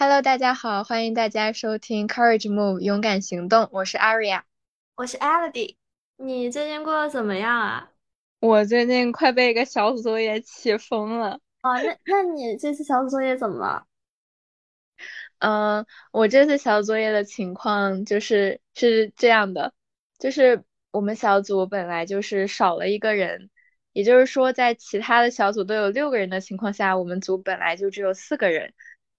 Hello，大家好，欢迎大家收听 Courage Move 勇敢行动，我是 Aria，我是 Elodie。你最近过得怎么样啊？我最近快被一个小组作业气疯了。哦，那那你这次小组作业怎么了？嗯，我这次小组作业的情况就是是这样的，就是我们小组本来就是少了一个人，也就是说在其他的小组都有六个人的情况下，我们组本来就只有四个人。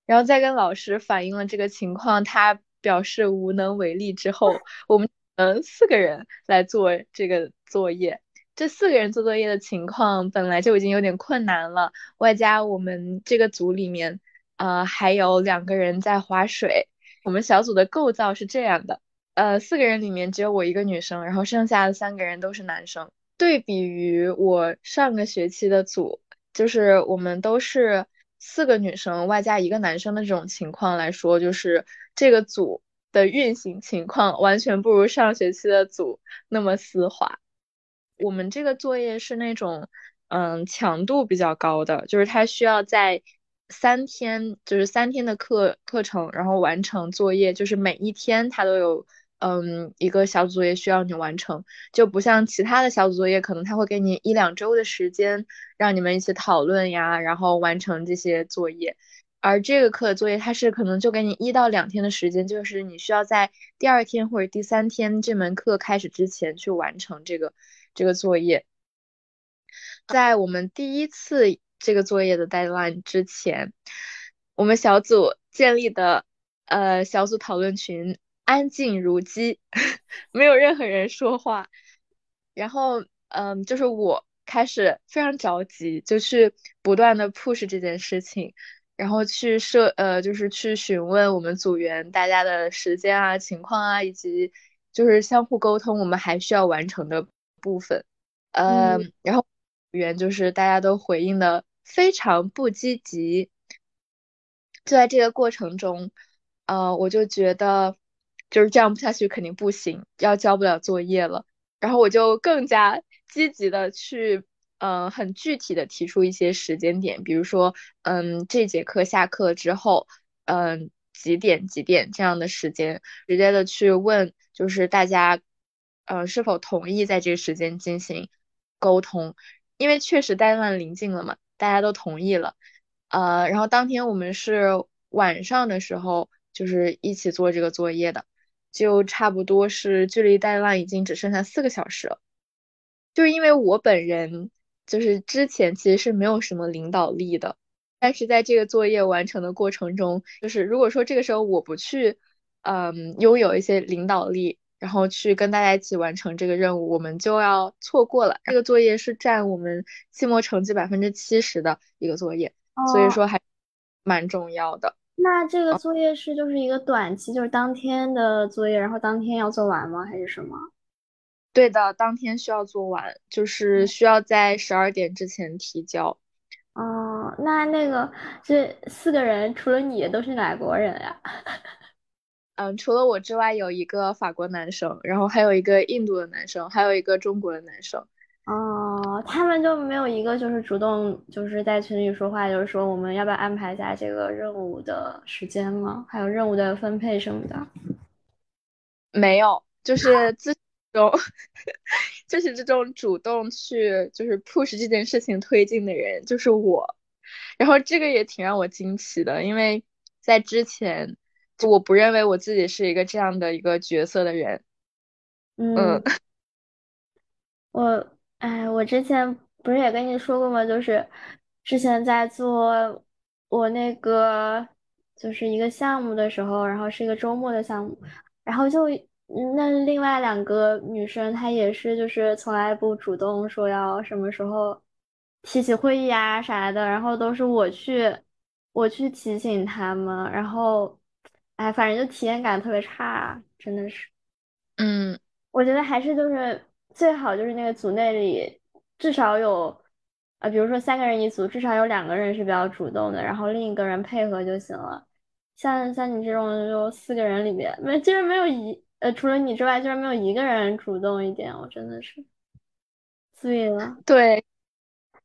然后再跟老师反映了这个情况，他表示无能为力之后，我们嗯四个人来做这个作业。这四个人做作业的情况本来就已经有点困难了，外加我们这个组里面呃还有两个人在划水。我们小组的构造是这样的，呃四个人里面只有我一个女生，然后剩下的三个人都是男生。对比于我上个学期的组，就是我们都是。四个女生外加一个男生的这种情况来说，就是这个组的运行情况完全不如上学期的组那么丝滑。我们这个作业是那种，嗯，强度比较高的，就是它需要在三天，就是三天的课课程，然后完成作业，就是每一天它都有。嗯，一个小组作业需要你完成，就不像其他的小组作业，可能他会给你一两周的时间，让你们一起讨论呀，然后完成这些作业。而这个课的作业，它是可能就给你一到两天的时间，就是你需要在第二天或者第三天这门课开始之前去完成这个这个作业。在我们第一次这个作业的 deadline 之前，我们小组建立的呃小组讨论群。安静如鸡，没有任何人说话。然后，嗯，就是我开始非常着急，就去不断的 push 这件事情，然后去设，呃，就是去询问我们组员大家的时间啊、情况啊，以及就是相互沟通我们还需要完成的部分。嗯，然后组员就是大家都回应的非常不积极。就在这个过程中，呃，我就觉得。就是这样不下去肯定不行，要交不了作业了。然后我就更加积极的去，嗯，很具体的提出一些时间点，比如说，嗯，这节课下课之后，嗯，几点几点这样的时间，直接的去问，就是大家，呃，是否同意在这个时间进行沟通？因为确实戴曼临近了嘛，大家都同意了，呃，然后当天我们是晚上的时候，就是一起做这个作业的。就差不多是距离 deadline 已经只剩下四个小时了，就是因为我本人就是之前其实是没有什么领导力的，但是在这个作业完成的过程中，就是如果说这个时候我不去，嗯，拥有一些领导力，然后去跟大家一起完成这个任务，我们就要错过了。这个作业是占我们期末成绩百分之七十的一个作业，所以说还蛮重要的。那这个作业是就是一个短期，就是当天的作业，然后当天要做完吗？还是什么？对的，当天需要做完，就是需要在十二点之前提交。哦，那那个这四个人除了你都是哪国人呀？嗯，除了我之外，有一个法国男生，然后还有一个印度的男生，还有一个中国的男生。哦，他们就没有一个就是主动就是在群里说话，就是说我们要不要安排一下这个任务的时间吗？还有任务的分配什么的？没有，就是自中，就是这种主动去就是 push 这件事情推进的人就是我，然后这个也挺让我惊奇的，因为在之前我不认为我自己是一个这样的一个角色的人。嗯，我。哎，我之前不是也跟你说过吗？就是之前在做我那个就是一个项目的时候，然后是一个周末的项目，然后就那另外两个女生，她也是就是从来不主动说要什么时候提起会议啊啥的，然后都是我去我去提醒他们，然后哎，反正就体验感特别差，真的是。嗯，我觉得还是就是。最好就是那个组内里至少有，啊，比如说三个人一组，至少有两个人是比较主动的，然后另一个人配合就行了。像像你这种就四个人里面没，竟然没有一呃，除了你之外，竟然没有一个人主动一点，我真的是醉了。对，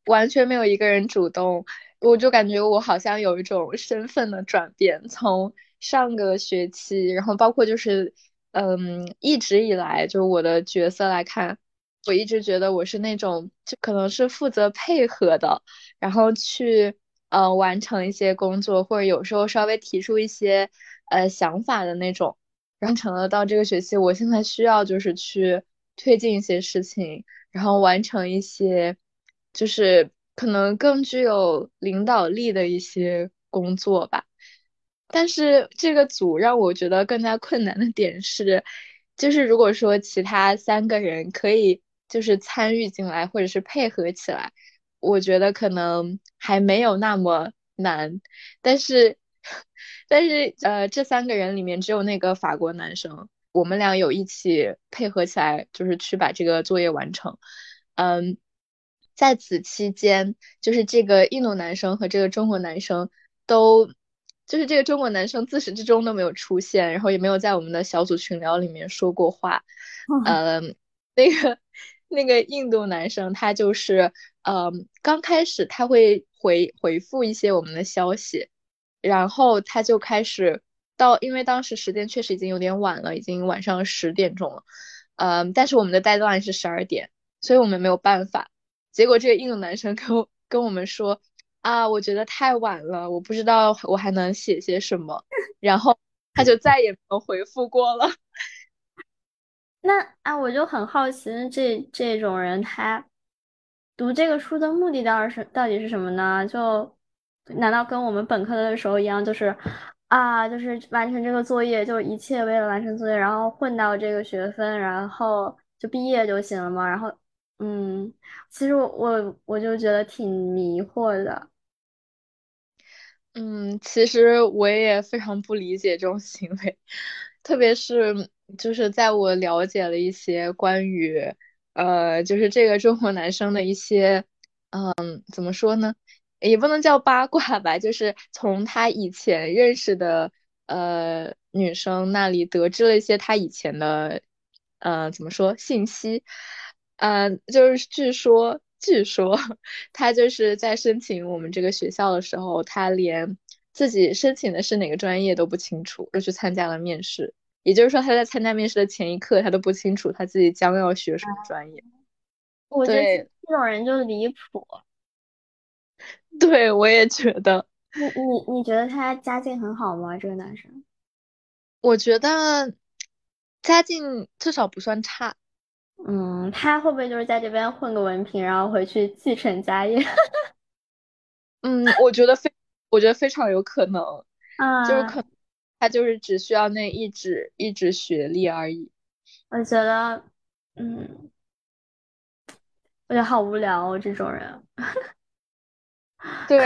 完全没有一个人主动。我就感觉我好像有一种身份的转变，从上个学期，然后包括就是，嗯，一直以来就是我的角色来看，我一直觉得我是那种就可能是负责配合的，然后去呃完成一些工作，或者有时候稍微提出一些呃想法的那种，然后成了到这个学期，我现在需要就是去推进一些事情，然后完成一些就是。可能更具有领导力的一些工作吧，但是这个组让我觉得更加困难的点是，就是如果说其他三个人可以就是参与进来或者是配合起来，我觉得可能还没有那么难，但是但是呃这三个人里面只有那个法国男生，我们俩有一起配合起来，就是去把这个作业完成，嗯。在此期间，就是这个印度男生和这个中国男生都，就是这个中国男生自始至终都没有出现，然后也没有在我们的小组群聊里面说过话。呃，那个那个印度男生他就是，呃，刚开始他会回回复一些我们的消息，然后他就开始到，因为当时时间确实已经有点晚了，已经晚上十点钟了。嗯，但是我们的 deadline 是十二点，所以我们没有办法。结果这个印度男生跟我跟我们说啊，我觉得太晚了，我不知道我还能写些什么，然后他就再也没有回复过了。那啊，我就很好奇，这这种人他读这个书的目的到底是到底是什么呢？就难道跟我们本科的时候一样，就是啊，就是完成这个作业，就一切为了完成作业，然后混到这个学分，然后就毕业就行了吗？然后。嗯，其实我我我就觉得挺迷惑的。嗯，其实我也非常不理解这种行为，特别是就是在我了解了一些关于呃，就是这个中国男生的一些，嗯，怎么说呢，也不能叫八卦吧，就是从他以前认识的呃女生那里得知了一些他以前的，呃，怎么说信息。嗯，就是据说，据说他就是在申请我们这个学校的时候，他连自己申请的是哪个专业都不清楚，就去参加了面试。也就是说，他在参加面试的前一刻，他都不清楚他自己将要学什么专业。我觉得这种人就离谱。对，我也觉得。你你你觉得他家境很好吗？这个男生？我觉得家境至少不算差。嗯，他会不会就是在这边混个文凭，然后回去继承家业？嗯，我觉得非，我觉得非常有可能，啊，就是可，他就是只需要那一纸一纸学历而已。我觉得，嗯，我觉得好无聊哦，这种人。对，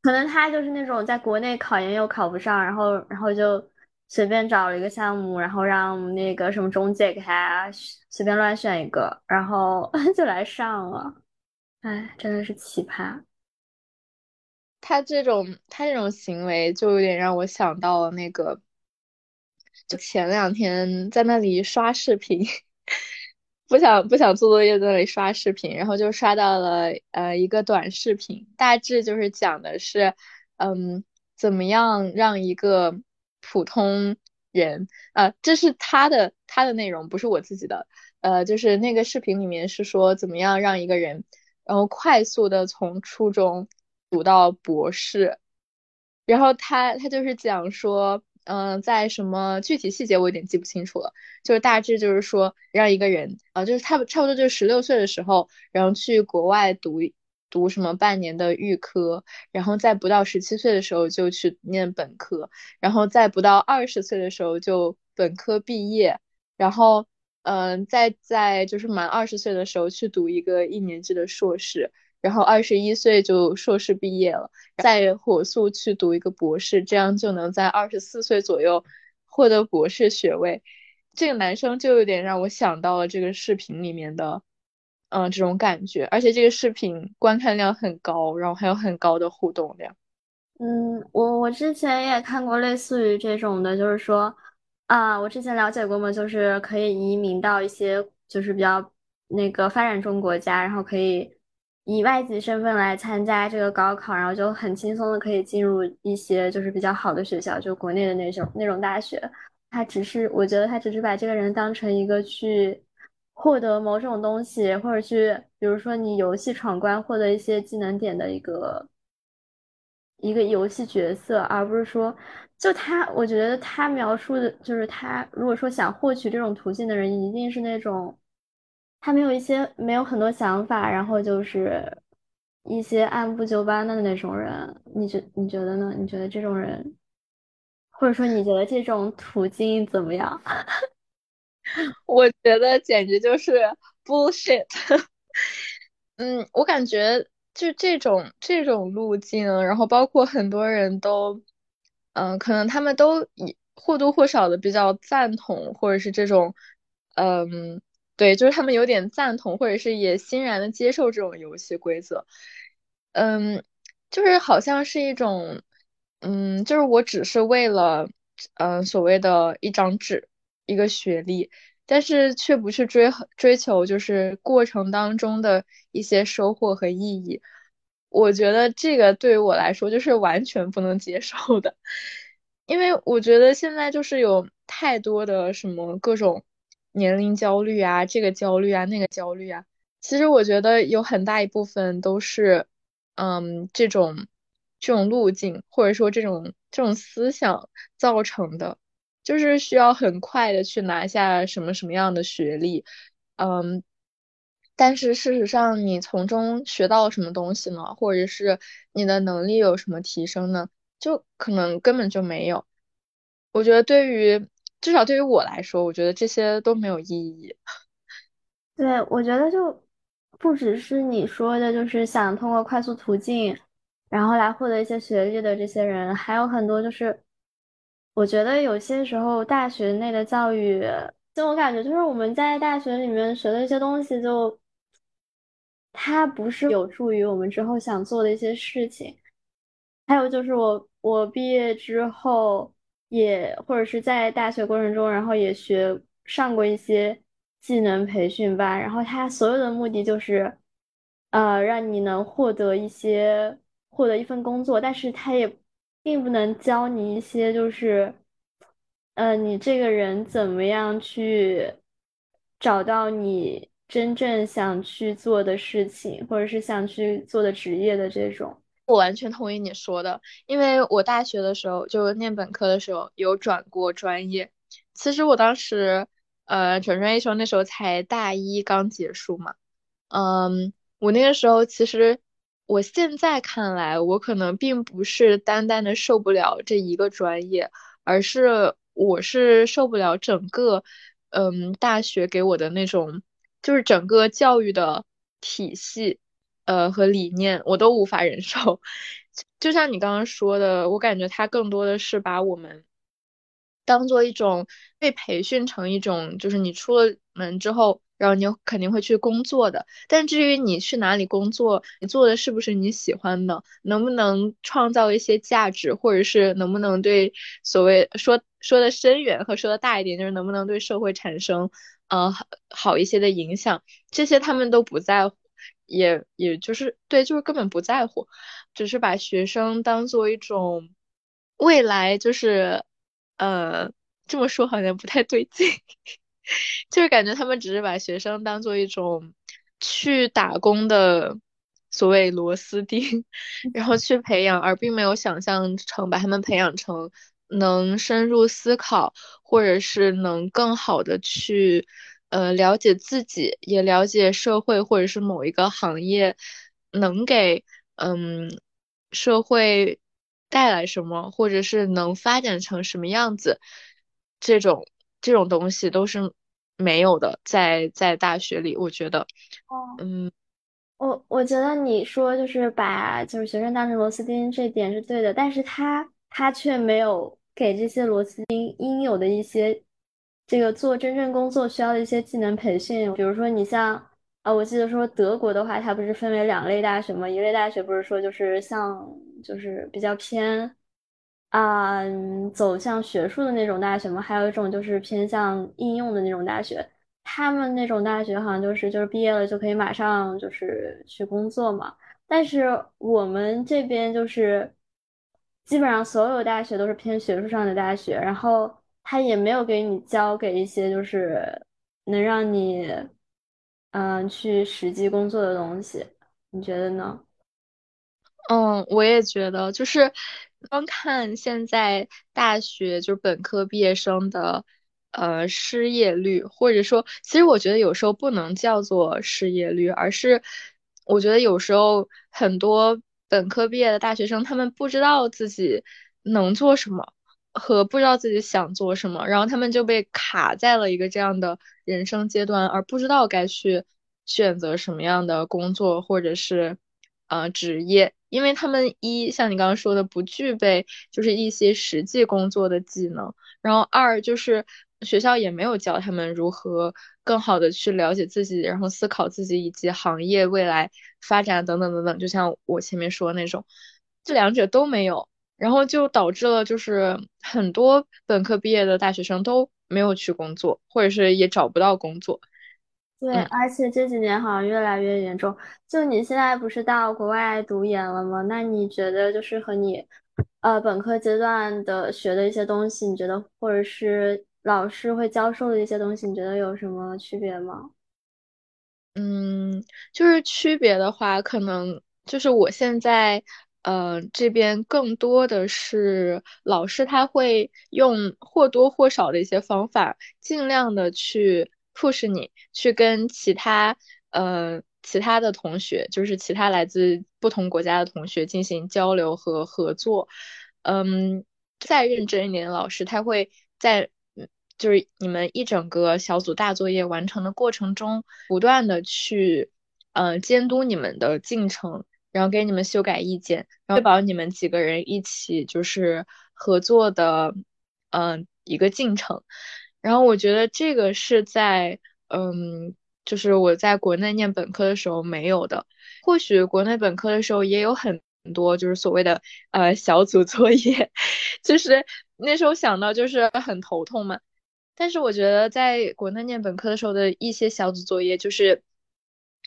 可能他就是那种在国内考研又考不上，然后，然后就。随便找了一个项目，然后让那个什么中介给他随便乱选一个，然后 就来上了。哎，真的是奇葩。他这种他这种行为就有点让我想到了那个，就前两天在那里刷视频，不想不想做作业，在那里刷视频，然后就刷到了呃一个短视频，大致就是讲的是，嗯，怎么样让一个。普通人，呃，这是他的他的内容，不是我自己的，呃，就是那个视频里面是说怎么样让一个人，然后快速的从初中读到博士，然后他他就是讲说，嗯，在什么具体细节我有点记不清楚了，就是大致就是说让一个人，啊，就是差不差不多就是十六岁的时候，然后去国外读。读什么半年的预科，然后在不到十七岁的时候就去念本科，然后在不到二十岁的时候就本科毕业，然后嗯，再在就是满二十岁的时候去读一个一年制的硕士，然后二十一岁就硕士毕业了，再火速去读一个博士，这样就能在二十四岁左右获得博士学位。这个男生就有点让我想到了这个视频里面的。嗯，这种感觉，而且这个视频观看量很高，然后还有很高的互动量。嗯，我我之前也看过类似于这种的，就是说，啊，我之前了解过嘛，就是可以移民到一些就是比较那个发展中国家，然后可以以外籍身份来参加这个高考，然后就很轻松的可以进入一些就是比较好的学校，就国内的那种那种大学。他只是，我觉得他只是把这个人当成一个去获得某种东西，或者去，比如说你游戏闯关获得一些技能点的一个一个游戏角色，而不是说，就他，我觉得他描述的就是他，如果说想获取这种途径的人，一定是那种。他没有一些没有很多想法，然后就是一些按部就班的那种人，你觉你觉得呢？你觉得这种人，或者说你觉得这种途径怎么样？我觉得简直就是 bullshit。嗯，我感觉就这种这种路径，然后包括很多人都，嗯，可能他们都以或多或少的比较赞同，或者是这种，嗯。对，就是他们有点赞同，或者是也欣然的接受这种游戏规则。嗯，就是好像是一种，嗯，就是我只是为了，嗯，所谓的一张纸，一个学历，但是却不去追追求，就是过程当中的一些收获和意义。我觉得这个对于我来说就是完全不能接受的，因为我觉得现在就是有太多的什么各种。年龄焦虑啊，这个焦虑啊，那个焦虑啊，其实我觉得有很大一部分都是，嗯，这种这种路径或者说这种这种思想造成的，就是需要很快的去拿下什么什么样的学历，嗯，但是事实上你从中学到什么东西呢？或者是你的能力有什么提升呢？就可能根本就没有。我觉得对于。至少对于我来说，我觉得这些都没有意义。对，我觉得就不只是你说的，就是想通过快速途径，然后来获得一些学历的这些人，还有很多就是，我觉得有些时候大学内的教育，就我感觉就是我们在大学里面学的一些东西，就它不是有助于我们之后想做的一些事情。还有就是我我毕业之后。也或者是在大学过程中，然后也学上过一些技能培训班，然后它所有的目的就是，呃，让你能获得一些获得一份工作，但是它也并不能教你一些就是，呃，你这个人怎么样去找到你真正想去做的事情，或者是想去做的职业的这种。我完全同意你说的，因为我大学的时候就念本科的时候有转过专业。其实我当时，呃，转专业时候那时候才大一刚结束嘛。嗯，我那个时候其实，我现在看来，我可能并不是单单的受不了这一个专业，而是我是受不了整个，嗯，大学给我的那种，就是整个教育的体系。呃，和理念我都无法忍受，就像你刚刚说的，我感觉他更多的是把我们当做一种被培训成一种，就是你出了门之后，然后你肯定会去工作的。但至于你去哪里工作，你做的是不是你喜欢的，能不能创造一些价值，或者是能不能对所谓说说的深远和说的大一点，就是能不能对社会产生呃好一些的影响，这些他们都不在乎。也也就是对，就是根本不在乎，只是把学生当做一种未来，就是呃这么说好像不太对劲，就是感觉他们只是把学生当做一种去打工的所谓螺丝钉，然后去培养，而并没有想象成把他们培养成能深入思考，或者是能更好的去。呃，了解自己，也了解社会或者是某一个行业能给嗯社会带来什么，或者是能发展成什么样子，这种这种东西都是没有的，在在大学里，我觉得，嗯，我我觉得你说就是把就是学生当成螺丝钉，这点是对的，但是他他却没有给这些螺丝钉应有的一些。这个做真正工作需要的一些技能培训，比如说你像啊，我记得说德国的话，它不是分为两类大学吗？一类大学不是说就是像就是比较偏啊走向学术的那种大学吗？还有一种就是偏向应用的那种大学。他们那种大学好像就是就是毕业了就可以马上就是去工作嘛，但是我们这边就是基本上所有大学都是偏学术上的大学，然后他也没有给你教给一些就是能让你嗯去实际工作的东西，你觉得呢？嗯，我也觉得，就是光看现在大学就是本科毕业生的呃失业率，或者说，其实我觉得有时候不能叫做失业率，而是我觉得有时候很多本科毕业的大学生，他们不知道自己能做什么，和不知道自己想做什么，然后他们就被卡在了一个这样的人生阶段，而不知道该去选择什么样的工作，或者是。呃，职业，因为他们一像你刚刚说的，不具备就是一些实际工作的技能，然后二就是学校也没有教他们如何更好的去了解自己，然后思考自己以及行业未来发展等等等等，就像我前面说的那种，这两者都没有，然后就导致了就是很多本科毕业的大学生都没有去工作，或者是也找不到工作。对，嗯。而且这几年好像越来越严重。就你现在不是到国外读研了吗？那你觉得就是和你，呃，本科阶段的学的一些东西，你觉得或者是老师会教授的一些东西，你觉得有什么区别吗？嗯，就是区别的话，可能就是我现在，呃，这边更多的是老师他会用或多或少的一些方法，尽量的去 push 你去跟其他，呃，其他的同学，就是其他来自不同国家的同学进行交流和合作。嗯，再认真一点的老师，他会在。就是你们一整个小组大作业完成的过程中，不断的去，呃，监督你们的进程，然后给你们修改意见，然后确保你们几个人一起就是合作的，嗯，一个进程。然后我觉得这个是在，嗯，就是我在国内念本科的时候没有的。或许国内本科的时候也有很多就是所谓的呃小组作业，就是那时候想到就是很头痛嘛。但是我觉得在国内念本科的时候的一些小组作业，就是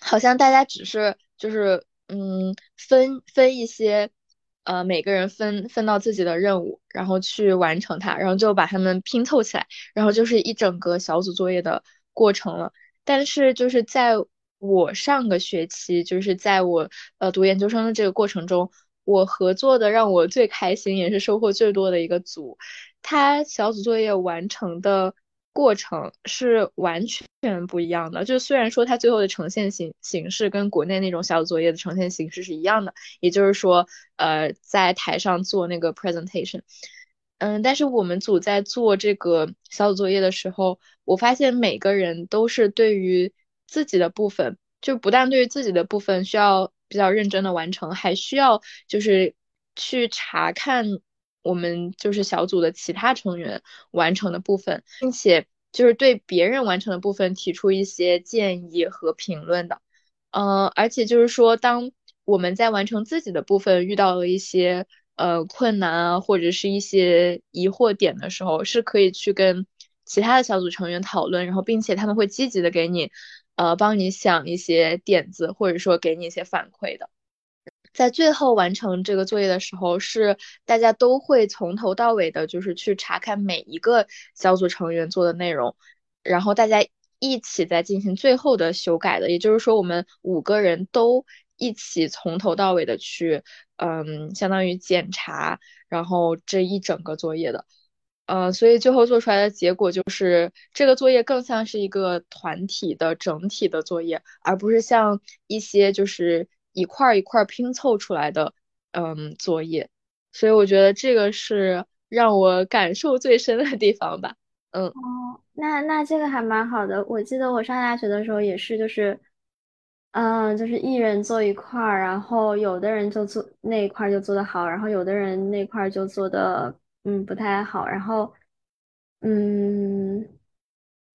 好像大家只是就是嗯分分一些呃每个人分分到自己的任务，然后去完成它，然后就把它们拼凑起来，然后就是一整个小组作业的过程了。但是就是在我上个学期，就是在我呃读研究生的这个过程中，我合作的让我最开心也是收获最多的一个组。他小组作业完成的过程是完全不一样的。就虽然说它最后的呈现形形式跟国内那种小组作业的呈现形式是一样的，也就是说，呃，在台上做那个 presentation，嗯，但是我们组在做这个小组作业的时候，我发现每个人都是对于自己的部分，就不但对于自己的部分需要比较认真的完成，还需要就是去查看。我们就是小组的其他成员完成的部分，并且就是对别人完成的部分提出一些建议和评论的。嗯，而且就是说，当我们在完成自己的部分遇到了一些呃困难啊，或者是一些疑惑点的时候，是可以去跟其他的小组成员讨论，然后并且他们会积极的给你呃帮你想一些点子，或者说给你一些反馈的。在最后完成这个作业的时候，是大家都会从头到尾的，就是去查看每一个小组成员做的内容，然后大家一起在进行最后的修改的。也就是说，我们五个人都一起从头到尾的去，嗯，相当于检查，然后这一整个作业的，呃，所以最后做出来的结果就是，这个作业更像是一个团体的整体的作业，而不是像一些就是。一块一块拼凑出来的，嗯，作业，所以我觉得这个是让我感受最深的地方吧。嗯，哦，那那这个还蛮好的。我记得我上大学的时候也是，就是，嗯，就是一人做一块儿，然后有的人就做那一块就做得好，然后有的人那块就做的嗯不太好，然后嗯。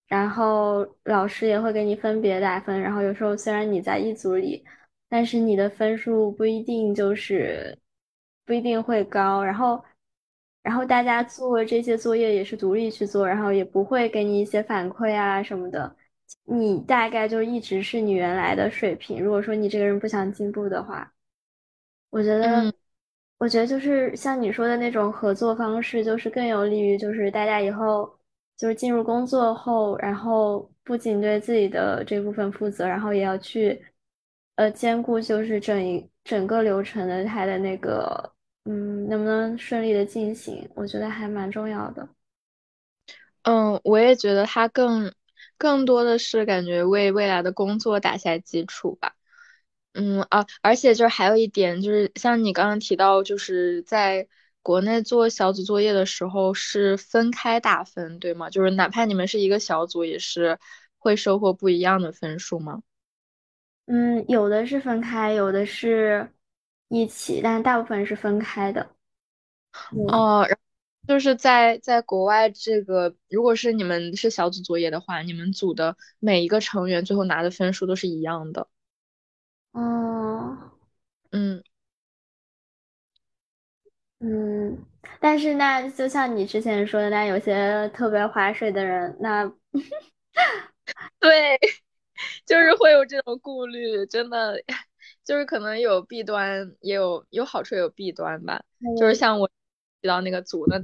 然后老师也会给你分别打分，然后有时候虽然你在一组里，但是你的分数不一定就是不一定会高。然后，然后大家做这些作业也是独立去做，然后也不会给你一些反馈啊什么的。你大概就一直是你原来的水平。如果说你这个人不想进步的话，我觉得，我觉得就是像你说的那种合作方式，就是更有利于就是大家以后就是进入工作后，然后不仅对自己的这部分负责，然后也要去呃兼顾就是整一整个流程的它的那个嗯能不能顺利的进行，我觉得还蛮重要的。嗯，我也觉得它更更多的是感觉为未来的工作打下基础吧。嗯啊，而且就是还有一点，就是像你刚刚提到，就是在国内做小组作业的时候是分开打分，对吗？就是哪怕你们是一个小组，也是会收获不一样的分数吗？嗯，有的是分开，有的是一起，但大部分是分开的。哦，就是在在国外，这个如果是你们是小组作业的话，你们组的每一个成员最后拿的分数都是一样的。哦，嗯嗯，但是那就像你之前说的，那有些特别划水的人，那 对，就是会有这种顾虑，真的，就是可能有弊端，也有有好处，也有弊端吧。就是像我提到那个组，那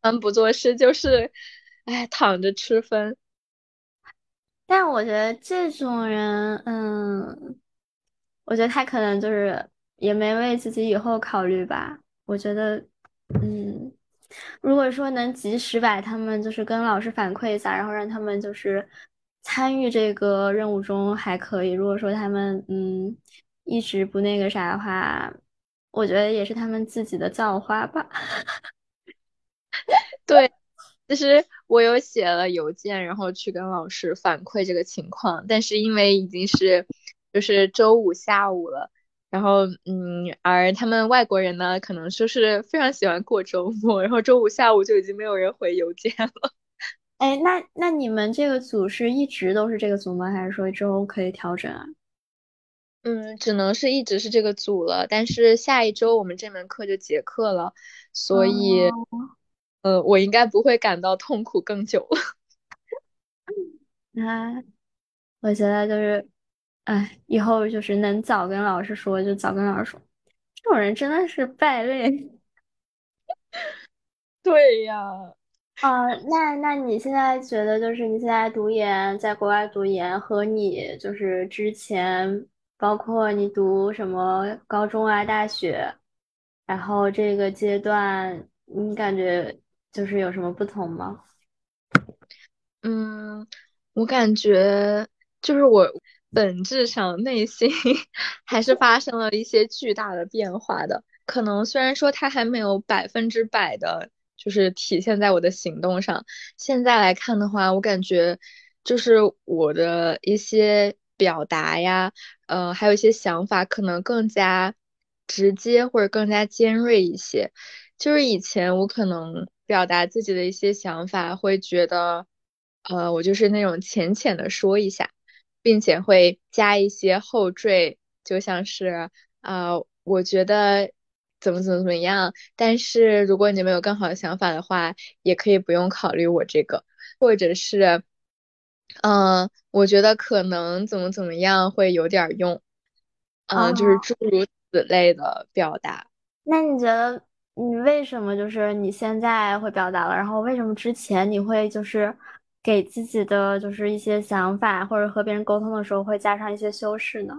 他们不做事，就是，哎，躺着吃分。但我觉得这种人，嗯，我觉得他可能就是也没为自己以后考虑吧。我觉得，嗯，如果说能及时把他们就是跟老师反馈一下，然后让他们就是参与这个任务中还可以。如果说他们嗯一直不那个啥的话，我觉得也是他们自己的造化吧。对。其实我有写了邮件，然后去跟老师反馈这个情况，但是因为已经是就是周五下午了，然后嗯，而他们外国人呢，可能就是非常喜欢过周末，然后周五下午就已经没有人回邮件了。哎，那那你们这个组是一直都是这个组吗？还是说之后可以调整啊？嗯，只能是一直是这个组了，但是下一周我们这门课就结课了，所以。呃，我应该不会感到痛苦更久了。啊，我觉得就是，哎，以后就是能早跟老师说就早跟老师说。这种人真的是败类。对呀。啊，那那你现在觉得就是你现在读研，在国外读研和你就是之前，包括你读什么高中啊、大学，然后这个阶段，你感觉？就是有什么不同吗？嗯，我感觉就是我本质上内心 还是发生了一些巨大的变化的。可能虽然说它还没有百分之百的，就是体现在我的行动上。现在来看的话，我感觉就是我的一些表达呀，呃，还有一些想法，可能更加直接或者更加尖锐一些。就是以前我可能。表达自己的一些想法，会觉得，呃，我就是那种浅浅的说一下，并且会加一些后缀，就像是，啊，我觉得怎么怎么怎么样。但是如果你们有更好的想法的话，也可以不用考虑我这个，或者是，嗯，我觉得可能怎么怎么样会有点用，嗯，就是诸如此类的表达。那你觉得？你为什么就是你现在会表达了？然后为什么之前你会就是给自己的就是一些想法或者和别人沟通的时候会加上一些修饰呢？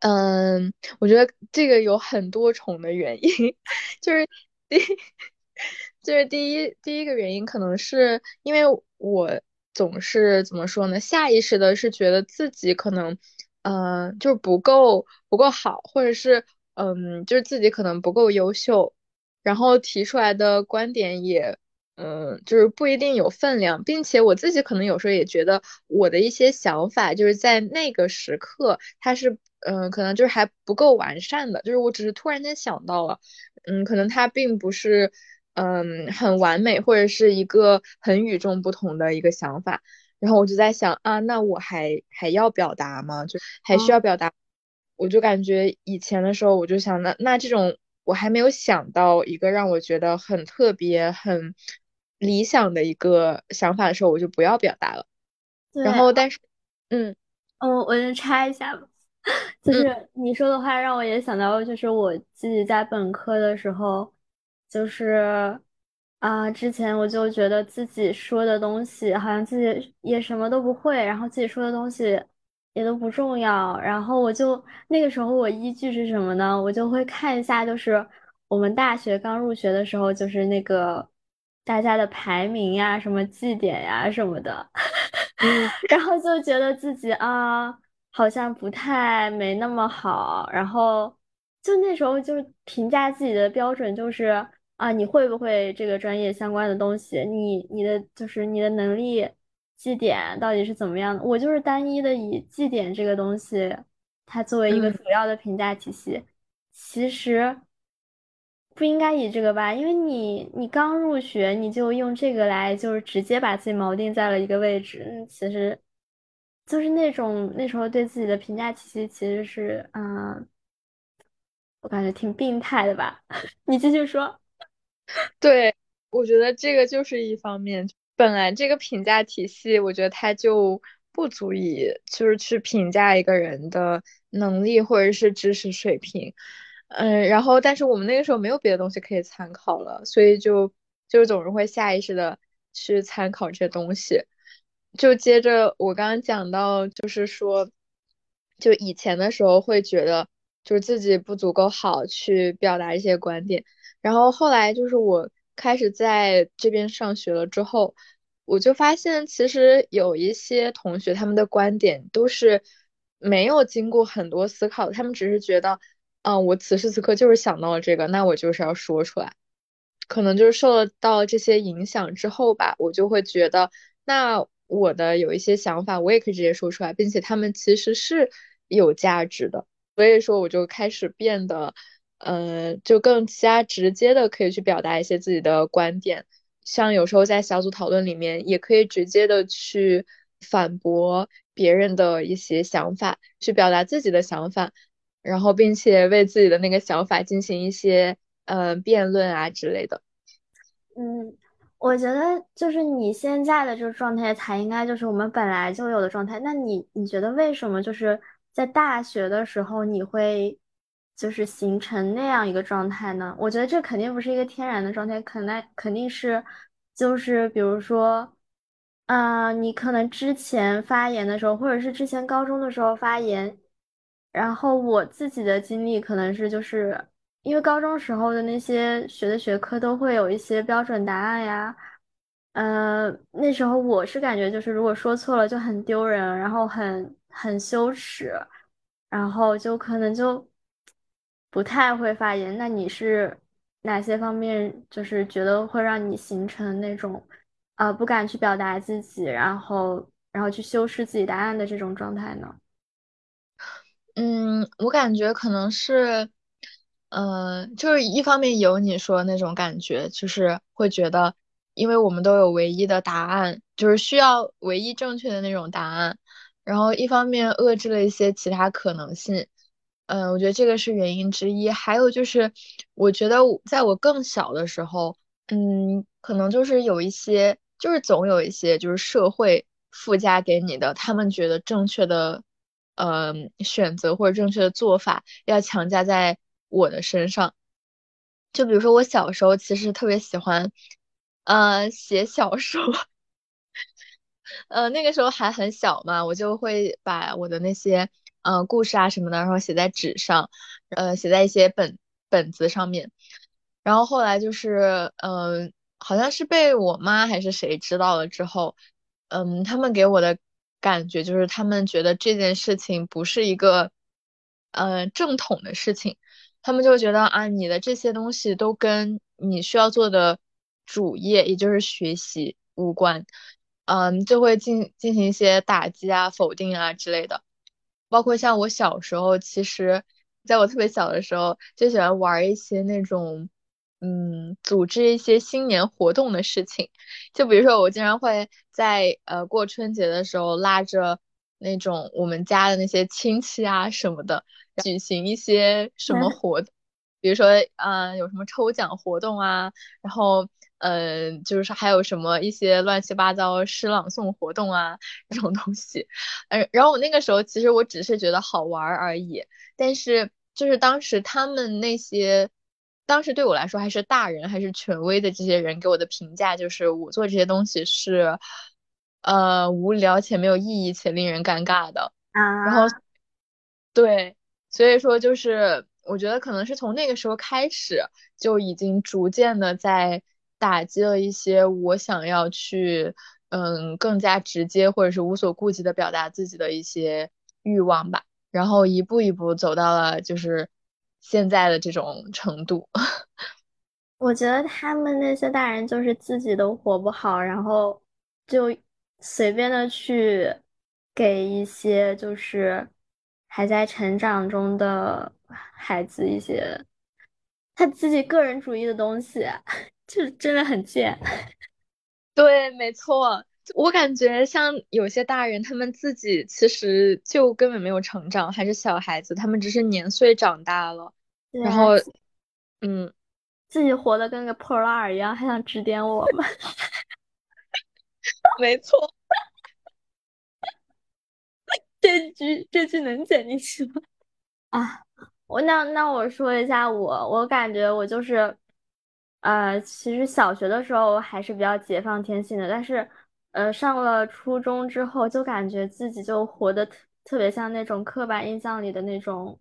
嗯，我觉得这个有很多重的原因，就是第 就是第一第一个原因可能是因为我总是怎么说呢？下意识的是觉得自己可能嗯就是不够不够好，或者是。嗯，就是自己可能不够优秀，然后提出来的观点也，嗯，就是不一定有分量，并且我自己可能有时候也觉得我的一些想法，就是在那个时刻，它是，嗯，可能就是还不够完善的，就是我只是突然间想到了，嗯，可能它并不是，嗯，很完美，或者是一个很与众不同的一个想法，然后我就在想啊，那我还还要表达吗？就还需要表达？我就感觉以前的时候，我就想，那那这种我还没有想到一个让我觉得很特别、很理想的一个想法的时候，我就不要表达了。然后但是，嗯，哦，我就插一下吧，就是你说的话让我也想到，就是我自己在本科的时候，就是啊，之前我就觉得自己说的东西好像自己也什么都不会，然后自己说的东西也都不重要，然后我就那个时候我依据是什么呢？我就会看一下，就是我们大学刚入学的时候，就是那个大家的排名呀、什么绩点呀什么的。嗯，然后就觉得自己啊，好像不太没那么好，然后就那时候就是评价自己的标准就是啊，你会不会这个专业相关的东西？你你的就是你的能力绩点到底是怎么样的？我就是单一的以绩点这个东西，它作为一个主要的评价体系，其实。不应该以这个吧，因为你你刚入学，你就用这个来，就是直接把自己锚定在了一个位置，其实就是那种那时候对自己的评价体系，其实是嗯，我感觉挺病态的吧。你继续说。对，我觉得这个就是一方面，本来这个评价体系，我觉得它就不足以就是去评价一个人的能力或者是知识水平。嗯，然后但是我们那个时候没有别的东西可以参考了，所以就就总是会下意识的去参考这些东西。就接着我刚刚讲到，就是说，就以前的时候会觉得就是自己不足够好去表达一些观点，然后后来就是我开始在这边上学了之后，我就发现其实有一些同学他们的观点都是没有经过很多思考，他们只是觉得。嗯，我此时此刻就是想到了这个，那我就是要说出来。可能就是受到这些影响之后吧，我就会觉得，那我的有一些想法，我也可以直接说出来，并且他们其实是有价值的。所以说，我就开始变得，呃，就更加直接的可以去表达一些自己的观点。像有时候在小组讨论里面，也可以直接的去反驳别人的一些想法，去表达自己的想法。然后，并且为自己的那个想法进行一些呃辩论啊之类的。嗯，我觉得就是你现在的这个状态才应该就是我们本来就有的状态。那你你觉得为什么就是在大学的时候你会就是形成那样一个状态呢？我觉得这肯定不是一个天然的状态，可能肯定是就是比如说，啊，你可能之前发言的时候，或者是之前高中的时候发言。然后我自己的经历可能是，就是因为高中时候的那些学的学科都会有一些标准答案呀，呃，那时候我是感觉就是如果说错了就很丢人，然后很很羞耻，然后就可能就不太会发言。那你是哪些方面就是觉得会让你形成那种呃不敢去表达自己，然后然后去修饰自己答案的这种状态呢？嗯，我感觉可能是，嗯，就是一方面有你说那种感觉，就是会觉得，因为我们都有唯一的答案，就是需要唯一正确的那种答案，然后一方面遏制了一些其他可能性，嗯，我觉得这个是原因之一。还有就是，我觉得在我更小的时候，嗯，可能就是有一些，就是总有一些，就是社会附加给你的，他们觉得正确的。嗯，选择或者正确的做法要强加在我的身上。就比如说，我小时候其实特别喜欢，呃，写小说。呃，那个时候还很小嘛，我就会把我的那些呃故事啊什么的，然后写在纸上，呃，写在一些本本子上面。然后后来就是，嗯，好像是被我妈还是谁知道了之后，嗯，他们给我的。感觉就是他们觉得这件事情不是一个，呃，正统的事情，他们就觉得啊，你的这些东西都跟你需要做的主业，也就是学习无关，嗯，就会进进行一些打击啊、否定啊之类的。包括像我小时候，其实在我特别小的时候，就喜欢玩一些那种。嗯，组织一些新年活动的事情，就比如说我经常会在呃过春节的时候拉着那种我们家的那些亲戚啊什么的，举行一些什么活动，比如说嗯有什么抽奖活动啊，然后嗯，就是还有什么一些乱七八糟诗朗诵活动啊这种东西，嗯，然后我那个时候其实我只是觉得好玩而已，但是就是当时他们那些，当时对我来说还是大人还是权威的这些人给我的评价就是我做这些东西是，呃，无聊且没有意义且令人尴尬的，然后啊。对，所以说就是我觉得可能是从那个时候开始就已经逐渐的在打击了一些我想要去嗯更加直接或者是无所顾忌的表达自己的一些欲望吧，然后一步一步走到了就是现在的这种程度。我觉得他们那些大人就是自己都活不好，然后就随便的去给一些就是还在成长中的孩子一些他自己个人主义的东西，就真的很贱。对，没错，我感觉像有些大人，他们自己其实就根本没有成长，还是小孩子，他们只是年岁长大了，啊，然后，嗯，自己活得跟个破烂儿一样，还想指点我们。没错，这句这句能剪进去吗？啊，我那那我说一下我，我感觉我就是，呃，其实小学的时候还是比较解放天性的，但是，呃，上了初中之后，就感觉自己就活得特特别像那种刻板印象里的那种，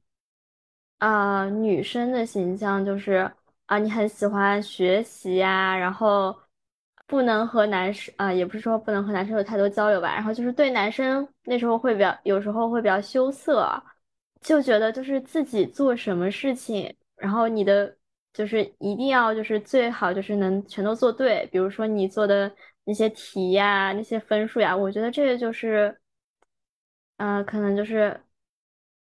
呃，女生的形象，就是啊，你很喜欢学习呀，然后不能和男生啊，也不是说不能和男生有太多交流吧，然后就是对男生那时候会比较，有时候会比较羞涩。就觉得就是自己做什么事情，然后你的就是一定要就是最好就是能全都做对，比如说你做的那些题呀、那些分数呀，我觉得这个就是，呃，可能就是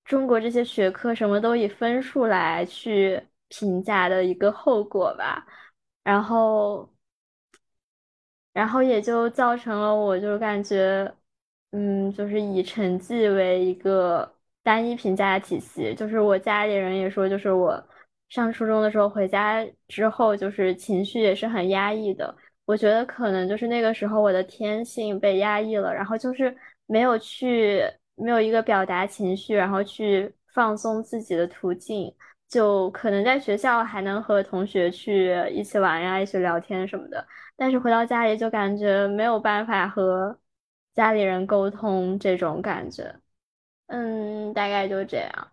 中国这些学科什么都以分数来去评价的一个后果吧，然后。然后也就造成了我就感觉，嗯，就是以成绩为一个单一评价体系。就是我家里人也说，就是我上初中的时候回家之后，就是情绪也是很压抑的。我觉得可能就是那个时候我的天性被压抑了，然后就是没有去没有一个表达情绪，然后去放松自己的途径。就可能在学校还能和同学去一起玩呀，一起聊天什么的。但是回到家里就感觉没有办法和家里人沟通，这种感觉，嗯，大概就这样。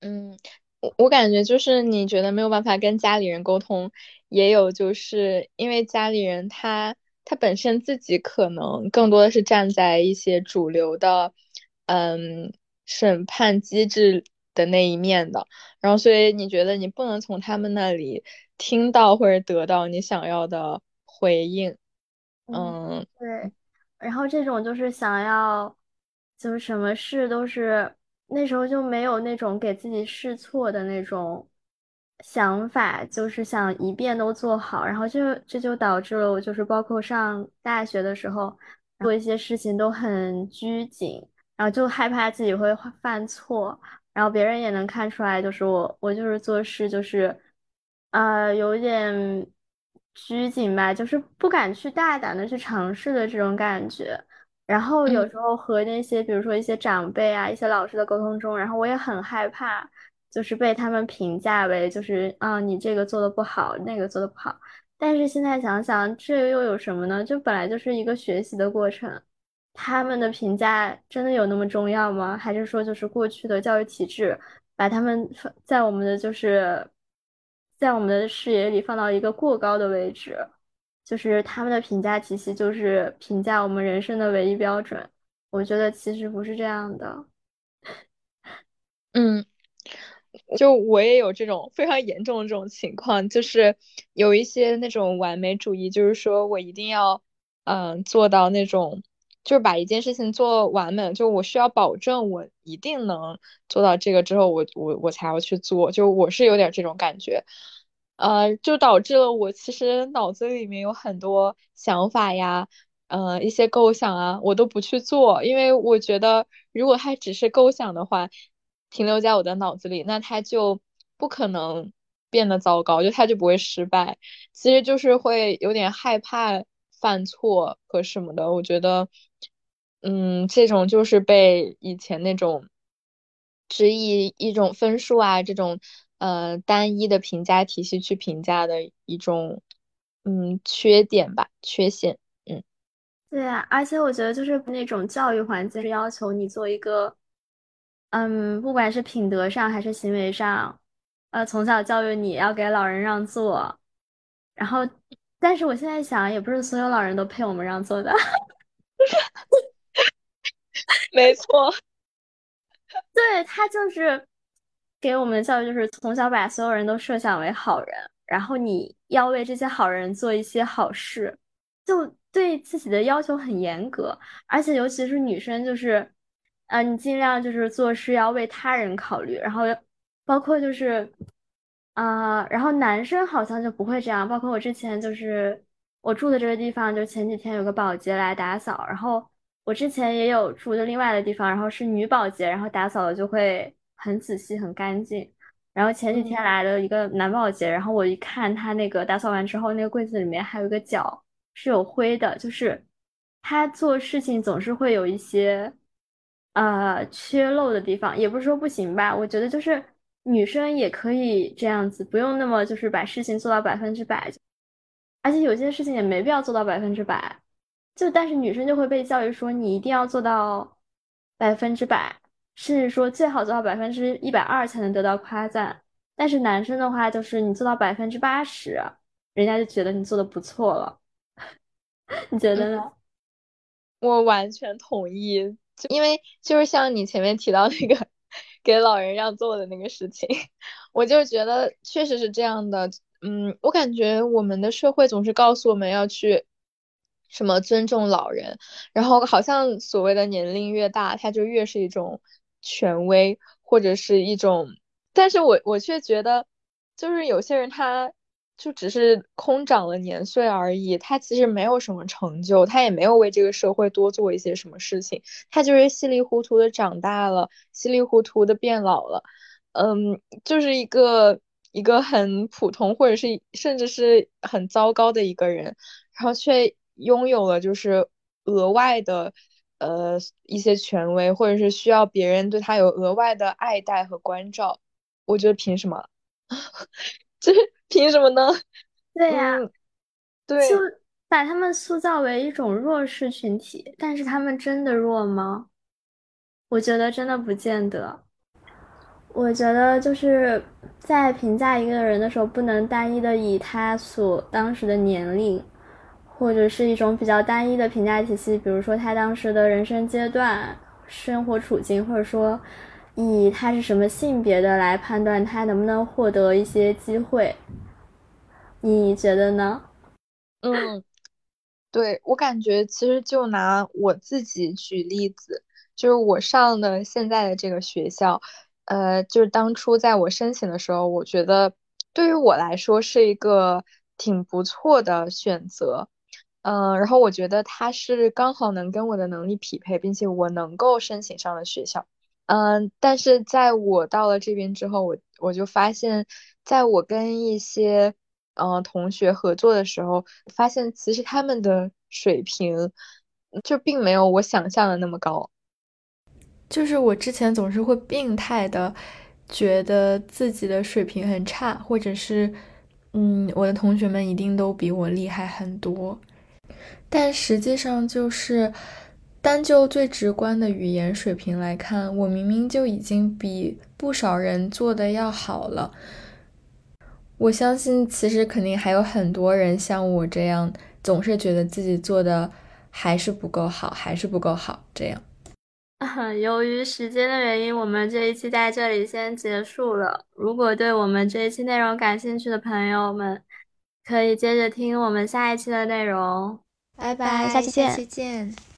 嗯，我我感觉就是你觉得没有办法跟家里人沟通，也有就是因为家里人他他本身自己可能更多的是站在一些主流的，嗯，审判机制的那一面的，然后所以你觉得你不能从他们那里听到或者得到你想要的回应，嗯，嗯对。然后这种就是想要，就是什么事都是那时候就没有那种给自己试错的那种想法，就是想一遍都做好。然后就这就导致了我就是包括上大学的时候做一些事情都很拘谨，然后就害怕自己会犯错。然后别人也能看出来，就是我，我就是做事就是，呃，有一点拘谨吧，就是不敢去大胆的去尝试的这种感觉。然后有嗯时候和那些，比如说一些长辈啊、一些老师的沟通中，然后我也很害怕，就是被他们评价为就是啊，你这个做的不好，那个做的不好。但是现在想想，这又有什么呢？就本来就是一个学习的过程。他们的评价真的有那么重要吗？还是说就是过去的教育体制把他们放在我们的就是在我们的视野里放到一个过高的位置，就是他们的评价体系就是评价我们人生的唯一标准。我觉得其实不是这样的。嗯。就我也有这种非常严重的这种情况，就是有一些那种完美主义，就是说我一定要，嗯，做到那种，就是把一件事情做完美，就我需要保证我一定能做到这个之后，我我我才要去做，就我是有点这种感觉，呃，就导致了我其实脑子里面有很多想法呀，呃，一些构想啊，我都不去做，因为我觉得如果它只是构想的话。停留在我的脑子里，那它就不可能变得糟糕，就他就不会失败。其实就是会有点害怕犯错和什么的。我觉得，嗯，这种就是被以前那种只以一种分数啊这种呃单一的评价体系去评价的一种嗯缺点吧，缺陷。嗯，对啊，而且我觉得就是那种教育环境是要求你做一个。嗯，不管是品德上还是行为上，呃，从小教育你要给老人让座，然后，但是我现在想，也不是所有老人都配我们让座的。没错，对他就是给我们的教育，就是从小把所有人都设想为好人，然后你要为这些好人做一些好事，就对自己的要求很严格，而且尤其是女生，就是。呃，你尽量就是做事要为他人考虑，然后包括就是，啊，然后男生好像就不会这样。包括我之前就是我住的这个地方，就前几天有个保洁来打扫，然后我之前也有住的另外的地方，然后是女保洁，然后打扫的就会很仔细很干净。然后前几天来了一个男保洁，然后我一看他那个打扫完之后，那个柜子里面还有一个角是有灰的，就是他做事情总是会有一些。呃，缺漏的地方也不是说不行吧，我觉得就是女生也可以这样子，不用那么就是把事情做到百分之百，而且有些事情也没必要做到百分之百，就但是女生就会被教育说你一定要做到百分之百，甚至说最好做到百分之一百二才能得到夸赞，但是男生的话就是你做到百分之八十，人家就觉得你做的不错了，你觉得呢？我完全同意。因为就是像你前面提到那个给老人让座的那个事情，我就觉得确实是这样的。嗯，我感觉我们的社会总是告诉我们要去什么尊重老人，然后好像所谓的年龄越大，他就越是一种权威或者是一种，但是我我却觉得，就是有些人他。就只是空长了年岁而已，他其实没有什么成就，他也没有为这个社会多做一些什么事情，他就是稀里糊涂的长大了，稀里糊涂的变老了，嗯，就是一个一个很普通或者是甚至是很糟糕的一个人，然后却拥有了就是额外的呃一些权威，或者是需要别人对他有额外的爱戴和关照，我觉得凭什么？这。凭什么呢？对呀，对，就把他们塑造为一种弱势群体，但是他们真的弱吗？我觉得真的不见得。我觉得就是在评价一个人的时候，不能单一的以他所当时的年龄，或者是一种比较单一的评价体系，比如说他当时的人生阶段、生活处境，或者说以他是什么性别的来判断他能不能获得一些机会。你觉得呢？嗯，对我感觉其实就拿我自己举例子，就是我上的现在的这个学校，呃，就是当初在我申请的时候，我觉得对于我来说是一个挺不错的选择，嗯，然后我觉得他是刚好能跟我的能力匹配，并且我能够申请上的学校，嗯，但是在我到了这边之后，我我就发现，在我跟一些嗯，同学合作的时候，发现其实他们的水平就并没有我想象的那么高。就是我之前总是会病态的觉得自己的水平很差，或者是嗯，我的同学们一定都比我厉害很多。但实际上，就是单就最直观的语言水平来看，我明明就已经比不少人做的要好了。我相信，其实肯定还有很多人像我这样，总是觉得自己做的还是不够好，还是不够好。这样，由于时间的原因，我们这一期在这里先结束了。如果对我们这一期内容感兴趣的朋友们，可以接着听我们下一期的内容。拜拜，下期见。